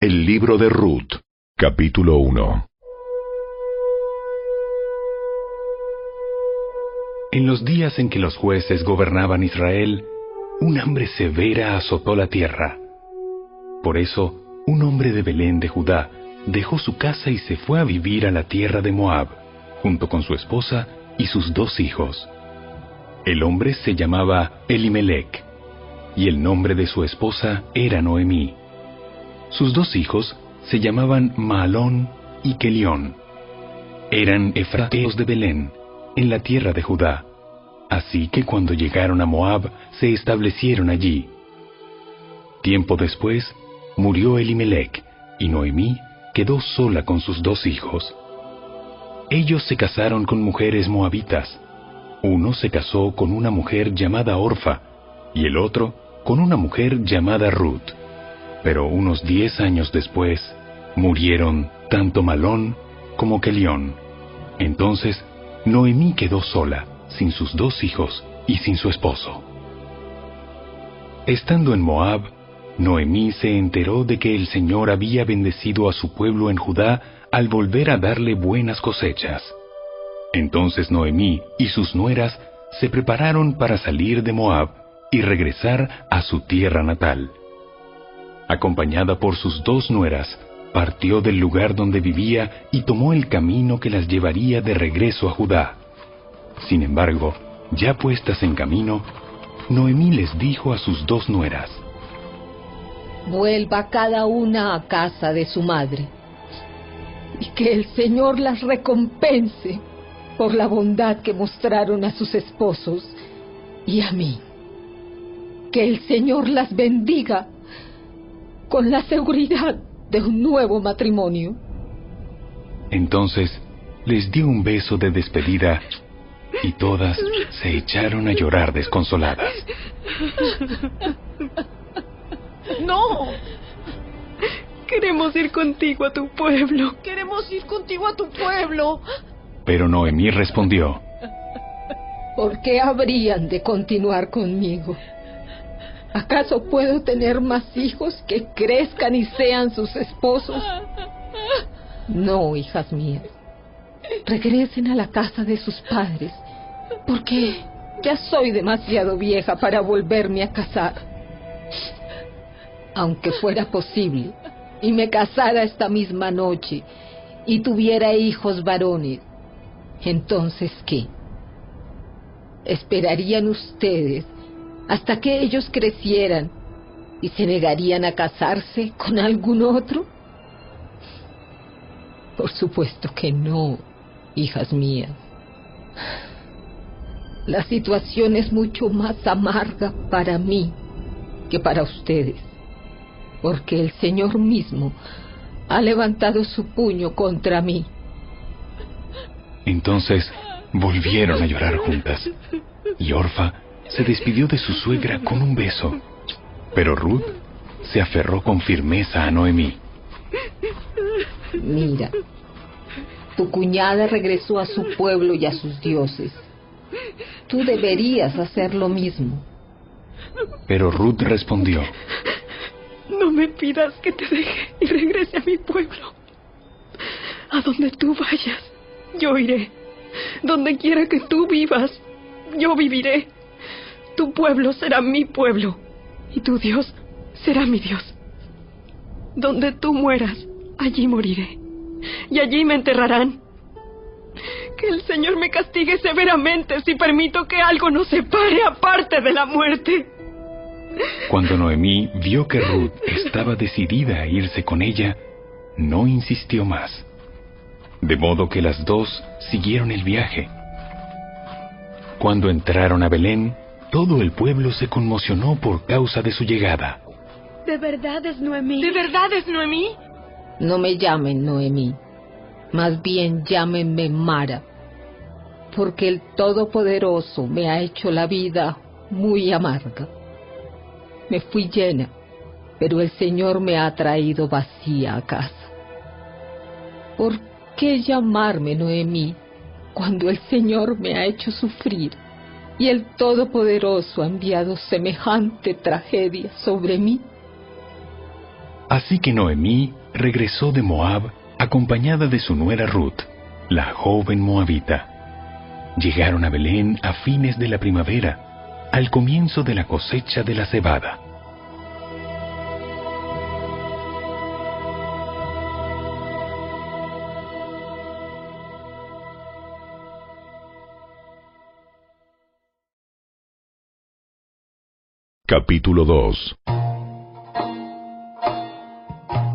El libro de Ruth, capítulo 1. En los días en que los jueces gobernaban Israel, un hambre severa azotó la tierra. Por eso, un hombre de Belén de Judá dejó su casa y se fue a vivir a la tierra de Moab, junto con su esposa y sus dos hijos. El hombre se llamaba Elimelech, y el nombre de su esposa era Noemí. Sus dos hijos se llamaban Maalón y Kelión. Eran efrateos de Belén, en la tierra de Judá. Así que cuando llegaron a Moab, se establecieron allí. Tiempo después, murió Elimelech, y Noemí quedó sola con sus dos hijos. Ellos se casaron con mujeres moabitas. Uno se casó con una mujer llamada Orfa, y el otro con una mujer llamada Ruth. Pero unos diez años después, murieron tanto Malón como Kelión. Entonces, Noemí quedó sola, sin sus dos hijos y sin su esposo. Estando en Moab, Noemí se enteró de que el Señor había bendecido a su pueblo en Judá al volver a darle buenas cosechas. Entonces Noemí y sus nueras se prepararon para salir de Moab y regresar a su tierra natal acompañada por sus dos nueras, partió del lugar donde vivía y tomó el camino que las llevaría de regreso a Judá. Sin embargo, ya puestas en camino, Noemí les dijo a sus dos nueras, Vuelva cada una a casa de su madre, y que el Señor las recompense por la bondad que mostraron a sus esposos y a mí. Que el Señor las bendiga con la seguridad de un nuevo matrimonio. Entonces les dio un beso de despedida y todas se echaron a llorar desconsoladas. No. Queremos ir contigo a tu pueblo. Queremos ir contigo a tu pueblo. Pero Noemí respondió. ¿Por qué habrían de continuar conmigo? ¿Acaso puedo tener más hijos que crezcan y sean sus esposos? No, hijas mías. Regresen a la casa de sus padres, porque ya soy demasiado vieja para volverme a casar. Aunque fuera posible, y me casara esta misma noche, y tuviera hijos varones, entonces ¿qué? ¿Esperarían ustedes hasta que ellos crecieran y se negarían a casarse con algún otro? Por supuesto que no, hijas mías. La situación es mucho más amarga para mí que para ustedes, porque el Señor mismo ha levantado su puño contra mí. Entonces volvieron a llorar juntas, y Orfa se despidió de su suegra con un beso, pero Ruth se aferró con firmeza a Noemí. Mira, tu cuñada regresó a su pueblo y a sus dioses. Tú deberías hacer lo mismo. Pero Ruth respondió, No me pidas que te deje y regrese a mi pueblo. A donde tú vayas, yo iré. Donde quiera que tú vivas, yo viviré. Tu pueblo será mi pueblo y tu Dios será mi Dios. Donde tú mueras, allí moriré y allí me enterrarán. Que el Señor me castigue severamente si permito que algo nos separe aparte de la muerte. Cuando Noemí vio que Ruth estaba decidida a irse con ella, no insistió más. De modo que las dos siguieron el viaje. Cuando entraron a Belén, todo el pueblo se conmocionó por causa de su llegada. ¿De verdad es Noemí? ¿De verdad es Noemí? No me llamen Noemí, más bien llámenme Mara, porque el Todopoderoso me ha hecho la vida muy amarga. Me fui llena, pero el Señor me ha traído vacía a casa. ¿Por qué llamarme Noemí cuando el Señor me ha hecho sufrir? Y el Todopoderoso ha enviado semejante tragedia sobre mí. Así que Noemí regresó de Moab acompañada de su nuera Ruth, la joven moabita. Llegaron a Belén a fines de la primavera, al comienzo de la cosecha de la cebada. Capítulo 2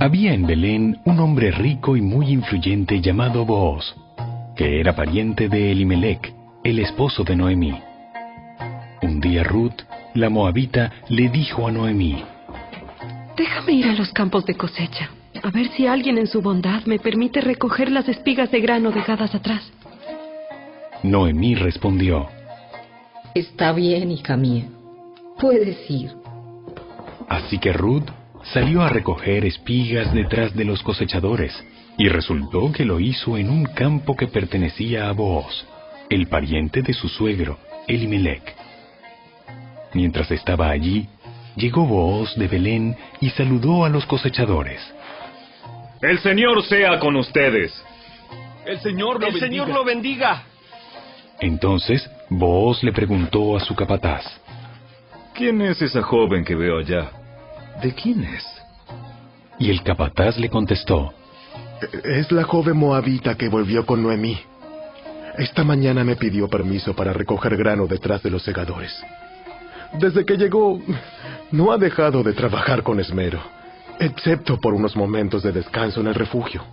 Había en Belén un hombre rico y muy influyente llamado Booz, que era pariente de Elimelech, el esposo de Noemí. Un día Ruth, la moabita, le dijo a Noemí, Déjame ir a los campos de cosecha, a ver si alguien en su bondad me permite recoger las espigas de grano dejadas atrás. Noemí respondió, Está bien, hija mía. Puedes ir. Así que Ruth salió a recoger espigas detrás de los cosechadores, y resultó que lo hizo en un campo que pertenecía a Booz, el pariente de su suegro, Elimelech. Mientras estaba allí, llegó Booz de Belén y saludó a los cosechadores. El Señor sea con ustedes. El Señor lo El bendiga. Señor lo bendiga. Entonces Booz le preguntó a su capataz, ¿Quién es esa joven que veo allá? ¿De quién es? y el capataz le contestó, Es la joven moabita que volvió con Noemí. Esta mañana me pidió permiso para recoger grano detrás de los segadores. Desde que llegó, no ha dejado de trabajar con esmero, excepto por unos momentos de descanso en el refugio.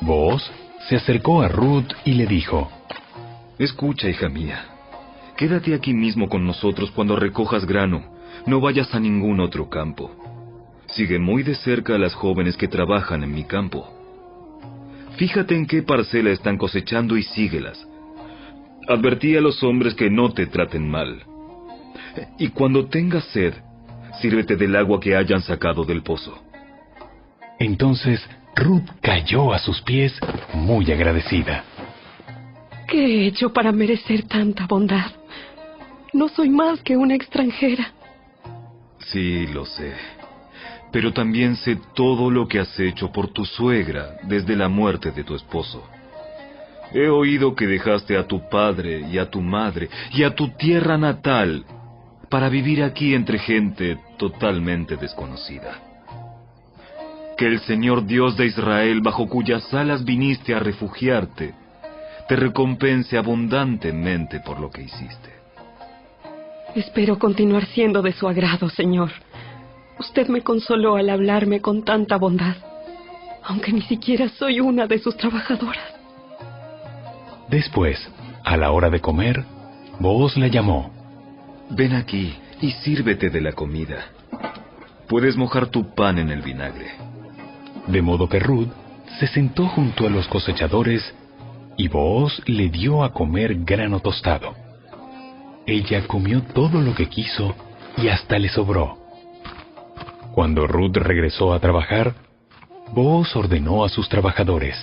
Booz se acercó a Ruth y le dijo, Escucha, hija mía. Quédate aquí mismo con nosotros cuando recojas grano. No vayas a ningún otro campo. Sigue muy de cerca a las jóvenes que trabajan en mi campo. Fíjate en qué parcela están cosechando y síguelas. Advertí a los hombres que no te traten mal. Y cuando tengas sed, sírvete del agua que hayan sacado del pozo. Entonces Ruth cayó a sus pies muy agradecida. ¿Qué he hecho para merecer tanta bondad? No soy más que una extranjera. Sí, lo sé. Pero también sé todo lo que has hecho por tu suegra desde la muerte de tu esposo. He oído que dejaste a tu padre y a tu madre y a tu tierra natal para vivir aquí entre gente totalmente desconocida. Que el Señor Dios de Israel, bajo cuyas alas viniste a refugiarte, te recompense abundantemente por lo que hiciste. Espero continuar siendo de su agrado, Señor. Usted me consoló al hablarme con tanta bondad, aunque ni siquiera soy una de sus trabajadoras. Después, a la hora de comer, Booz la llamó. Ven aquí y sírvete de la comida. Puedes mojar tu pan en el vinagre. De modo que Ruth se sentó junto a los cosechadores y Booz le dio a comer grano tostado. Ella comió todo lo que quiso y hasta le sobró. Cuando Ruth regresó a trabajar, Booz ordenó a sus trabajadores.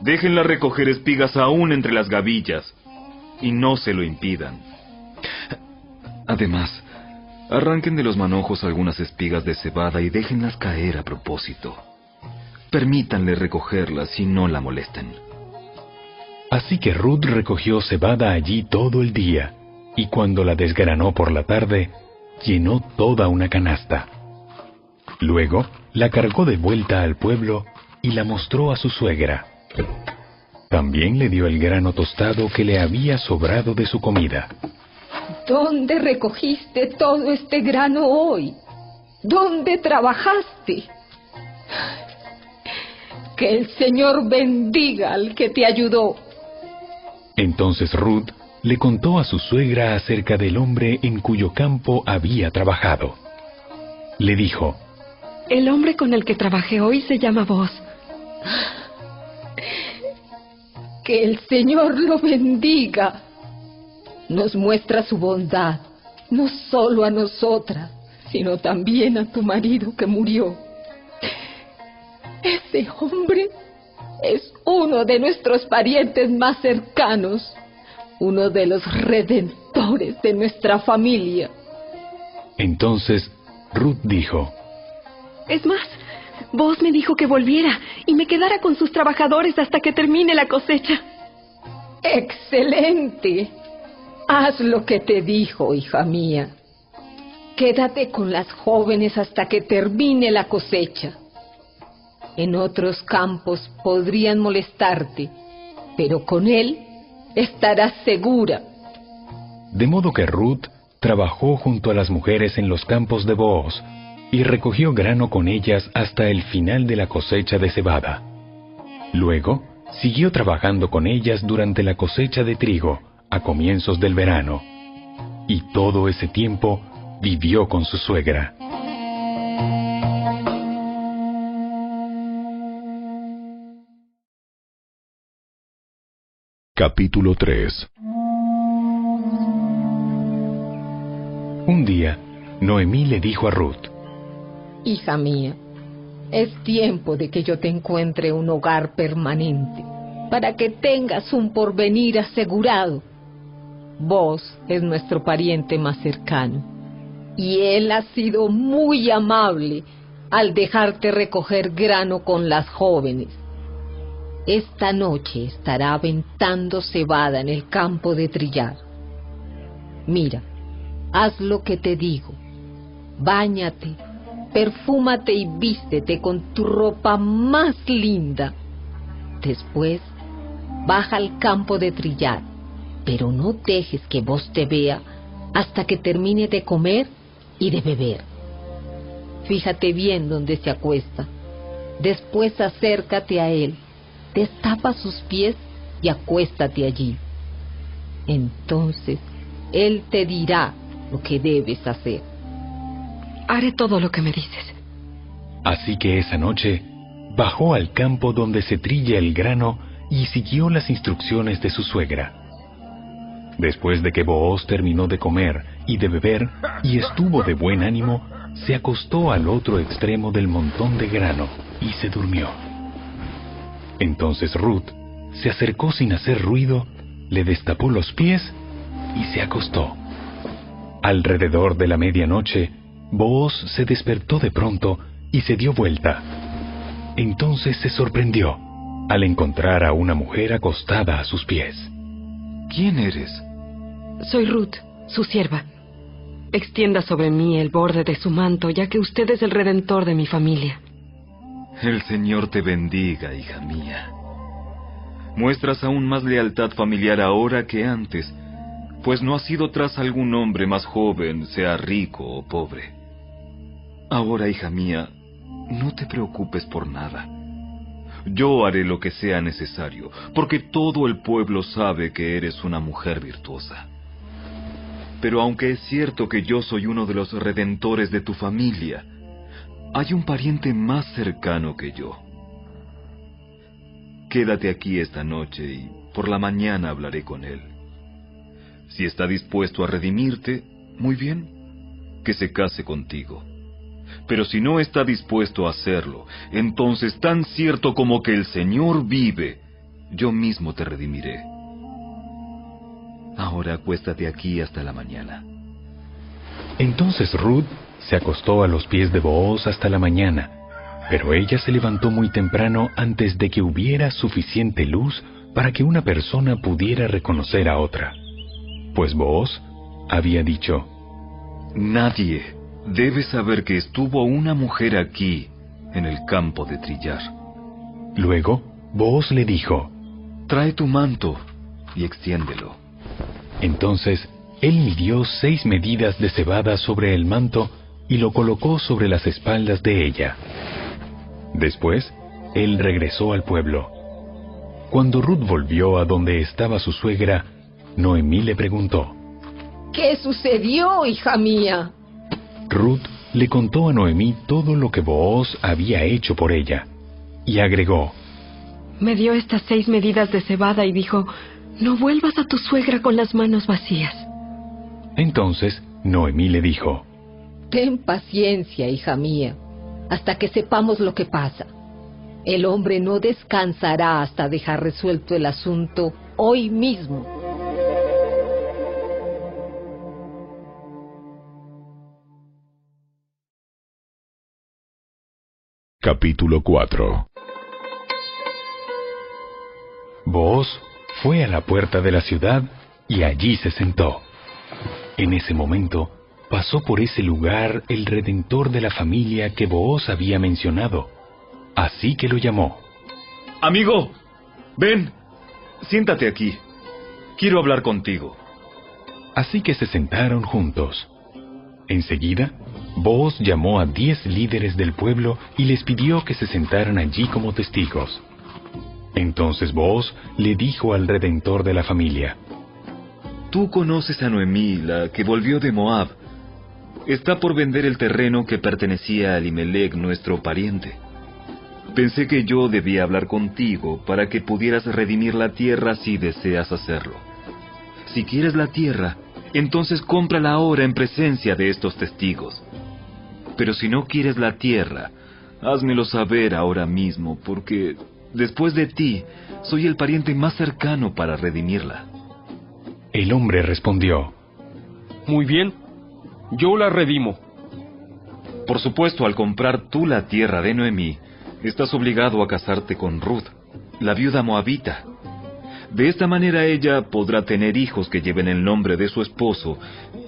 Déjenla recoger espigas aún entre las gavillas y no se lo impidan. Además, arranquen de los manojos algunas espigas de cebada y déjenlas caer a propósito. Permítanle recogerlas y no la molesten. Así que Ruth recogió cebada allí todo el día, y cuando la desgranó por la tarde, llenó toda una canasta. Luego la cargó de vuelta al pueblo y la mostró a su suegra. También le dio el grano tostado que le había sobrado de su comida. ¿Dónde recogiste todo este grano hoy? ¿Dónde trabajaste? Que el Señor bendiga al que te ayudó. Entonces Ruth le contó a su suegra acerca del hombre en cuyo campo había trabajado. Le dijo, El hombre con el que trabajé hoy se llama Vos. Que el Señor lo bendiga. Nos muestra su bondad, no solo a nosotras, sino también a tu marido que murió. Ese hombre es uno de nuestros parientes más cercanos, uno de los redentores de nuestra familia. Entonces Ruth dijo, Es más, vos me dijo que volviera y me quedara con sus trabajadores hasta que termine la cosecha. Excelente. Haz lo que te dijo, hija mía. Quédate con las jóvenes hasta que termine la cosecha. En otros campos podrían molestarte, pero con él estarás segura. De modo que Ruth trabajó junto a las mujeres en los campos de Booz y recogió grano con ellas hasta el final de la cosecha de cebada. Luego, siguió trabajando con ellas durante la cosecha de trigo a comienzos del verano. Y todo ese tiempo vivió con su suegra. Capítulo 3 Un día, Noemí le dijo a Ruth, Hija mía, es tiempo de que yo te encuentre un hogar permanente, para que tengas un porvenir asegurado. Vos es nuestro pariente más cercano, y él ha sido muy amable al dejarte recoger grano con las jóvenes. Esta noche estará aventando cebada en el campo de trillar. Mira, haz lo que te digo. Báñate, perfúmate y vístete con tu ropa más linda. Después, baja al campo de trillar, pero no dejes que vos te vea hasta que termine de comer y de beber. Fíjate bien donde se acuesta. Después acércate a él, destapa sus pies y acuéstate allí. Entonces, él te dirá lo que debes hacer. Haré todo lo que me dices. Así que esa noche bajó al campo donde se trilla el grano y siguió las instrucciones de su suegra. Después de que Booz terminó de comer y de beber y estuvo de buen ánimo, se acostó al otro extremo del montón de grano y se durmió. Entonces Ruth se acercó sin hacer ruido, le destapó los pies y se acostó. Alrededor de la medianoche, Booz se despertó de pronto y se dio vuelta. Entonces se sorprendió al encontrar a una mujer acostada a sus pies. ¿Quién eres? Soy Ruth, su sierva. Extienda sobre mí el borde de su manto, ya que usted es el redentor de mi familia. El Señor te bendiga, hija mía. Muestras aún más lealtad familiar ahora que antes, pues no has ido tras algún hombre más joven, sea rico o pobre. Ahora, hija mía, no te preocupes por nada. Yo haré lo que sea necesario, porque todo el pueblo sabe que eres una mujer virtuosa. Pero aunque es cierto que yo soy uno de los redentores de tu familia, hay un pariente más cercano que yo. Quédate aquí esta noche y por la mañana hablaré con él. Si está dispuesto a redimirte, muy bien, que se case contigo. Pero si no está dispuesto a hacerlo, entonces tan cierto como que el Señor vive, yo mismo te redimiré. Ahora acuéstate aquí hasta la mañana. Entonces Ruth se acostó a los pies de Booz hasta la mañana, pero ella se levantó muy temprano antes de que hubiera suficiente luz para que una persona pudiera reconocer a otra. Pues Booz había dicho, Nadie debe saber que estuvo una mujer aquí, en el campo de trillar. Luego, Booz le dijo, Trae tu manto y extiéndelo. Entonces, él midió seis medidas de cebada sobre el manto y lo colocó sobre las espaldas de ella. Después, él regresó al pueblo. Cuando Ruth volvió a donde estaba su suegra, Noemí le preguntó, ¿Qué sucedió, hija mía? Ruth le contó a Noemí todo lo que Booz había hecho por ella, y agregó, Me dio estas seis medidas de cebada y dijo, no vuelvas a tu suegra con las manos vacías. Entonces Noemí le dijo, Ten paciencia, hija mía, hasta que sepamos lo que pasa. El hombre no descansará hasta dejar resuelto el asunto hoy mismo. Capítulo 4 Booz fue a la puerta de la ciudad y allí se sentó. En ese momento pasó por ese lugar el redentor de la familia que Booz había mencionado. Así que lo llamó. Amigo, ven, siéntate aquí. Quiero hablar contigo. Así que se sentaron juntos. Enseguida, Booz llamó a diez líderes del pueblo y les pidió que se sentaran allí como testigos. Entonces Booz le dijo al redentor de la familia, Tú conoces a Noemí, la que volvió de Moab. Está por vender el terreno que pertenecía a Elimelech, nuestro pariente. Pensé que yo debía hablar contigo para que pudieras redimir la tierra si deseas hacerlo. Si quieres la tierra, entonces cómprala ahora en presencia de estos testigos. Pero si no quieres la tierra, házmelo saber ahora mismo, porque después de ti, soy el pariente más cercano para redimirla. El hombre respondió, Muy bien, yo la redimo. Por supuesto, al comprar tú la tierra de Noemí, estás obligado a casarte con Ruth, la viuda moabita. De esta manera ella podrá tener hijos que lleven el nombre de su esposo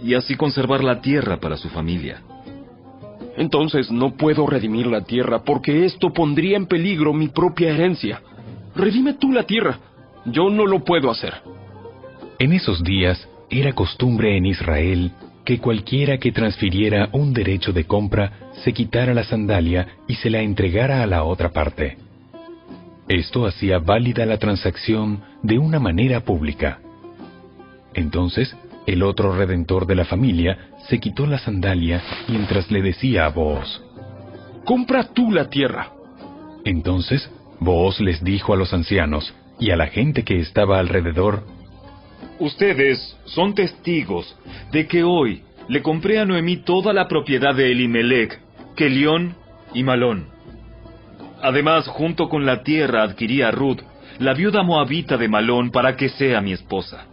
y así conservar la tierra para su familia. Entonces no puedo redimir la tierra porque esto pondría en peligro mi propia herencia. Redime tú la tierra. Yo no lo puedo hacer. En esos días era costumbre en Israel que cualquiera que transfiriera un derecho de compra se quitara la sandalia y se la entregara a la otra parte. Esto hacía válida la transacción de una manera pública. Entonces, el otro redentor de la familia se quitó la sandalia mientras le decía a Booz, Compra tú la tierra. Entonces, Booz les dijo a los ancianos y a la gente que estaba alrededor, Ustedes son testigos de que hoy le compré a Noemí toda la propiedad de Elimelech, Kelión y Malón. Además, junto con la tierra adquirí a Ruth, la viuda moabita de Malón, para que sea mi esposa.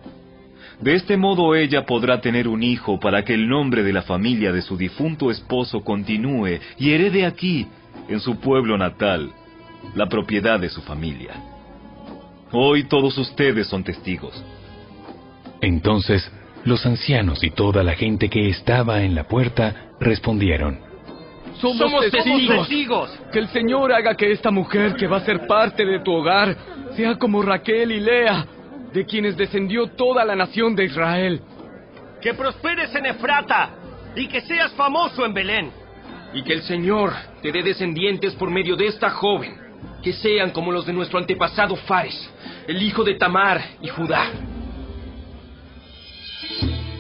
De este modo ella podrá tener un hijo para que el nombre de la familia de su difunto esposo continúe y herede aquí, en su pueblo natal, la propiedad de su familia. Hoy todos ustedes son testigos. Entonces los ancianos y toda la gente que estaba en la puerta respondieron, Somos, testigos. Que el Señor haga que esta mujer que va a ser parte de tu hogar sea como Raquel y Lea, de quienes descendió toda la nación de Israel. Que prosperes en Efrata y que seas famoso en Belén. Y que el Señor te dé descendientes por medio de esta joven, que sean como los de nuestro antepasado Fares, el hijo de Tamar y Judá.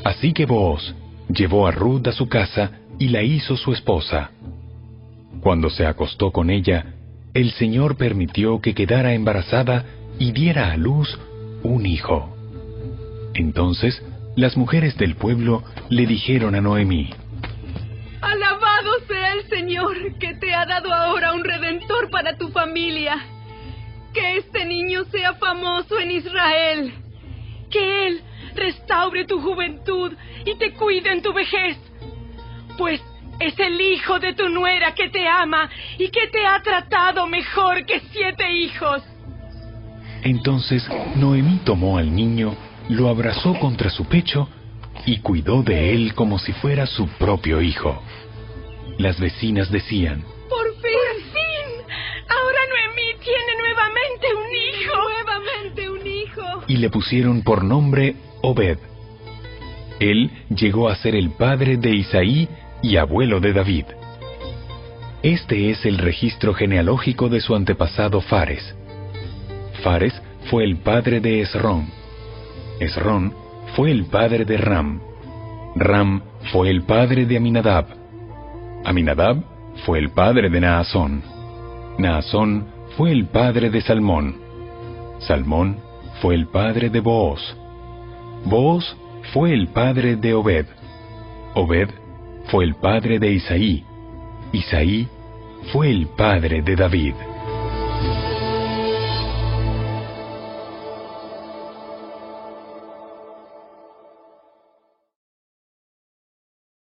Así que Booz llevó a Ruth a su casa y la hizo su esposa. Cuando se acostó con ella, el Señor permitió que quedara embarazada y diera a luz un hijo. Entonces las mujeres del pueblo le dijeron a Noemí, Alabado sea el Señor que te ha dado ahora un redentor para tu familia. Que este niño sea famoso en Israel. Que él restaure tu juventud y te cuide en tu vejez. Pues es el hijo de tu nuera que te ama y que te ha tratado mejor que siete hijos. Entonces Noemí tomó al niño, lo abrazó contra su pecho y cuidó de él como si fuera su propio hijo. Las vecinas decían, Por fin. Por fin. Ahora Noemí tiene nuevamente un hijo. Nuevamente un hijo. y le pusieron por nombre Obed. Él llegó a ser el padre de Isaí y abuelo de David. Este es el registro genealógico de su antepasado Fares. Fares fue el padre de Esrón. Esrón fue el padre de Ram. Ram fue el padre de Aminadab. Aminadab fue el padre de Naasón. Naasón fue el padre de Salmón. Salmón fue el padre de Booz. Booz fue el padre de Obed. Obed fue el padre de Isaí. Isaí fue el padre de David.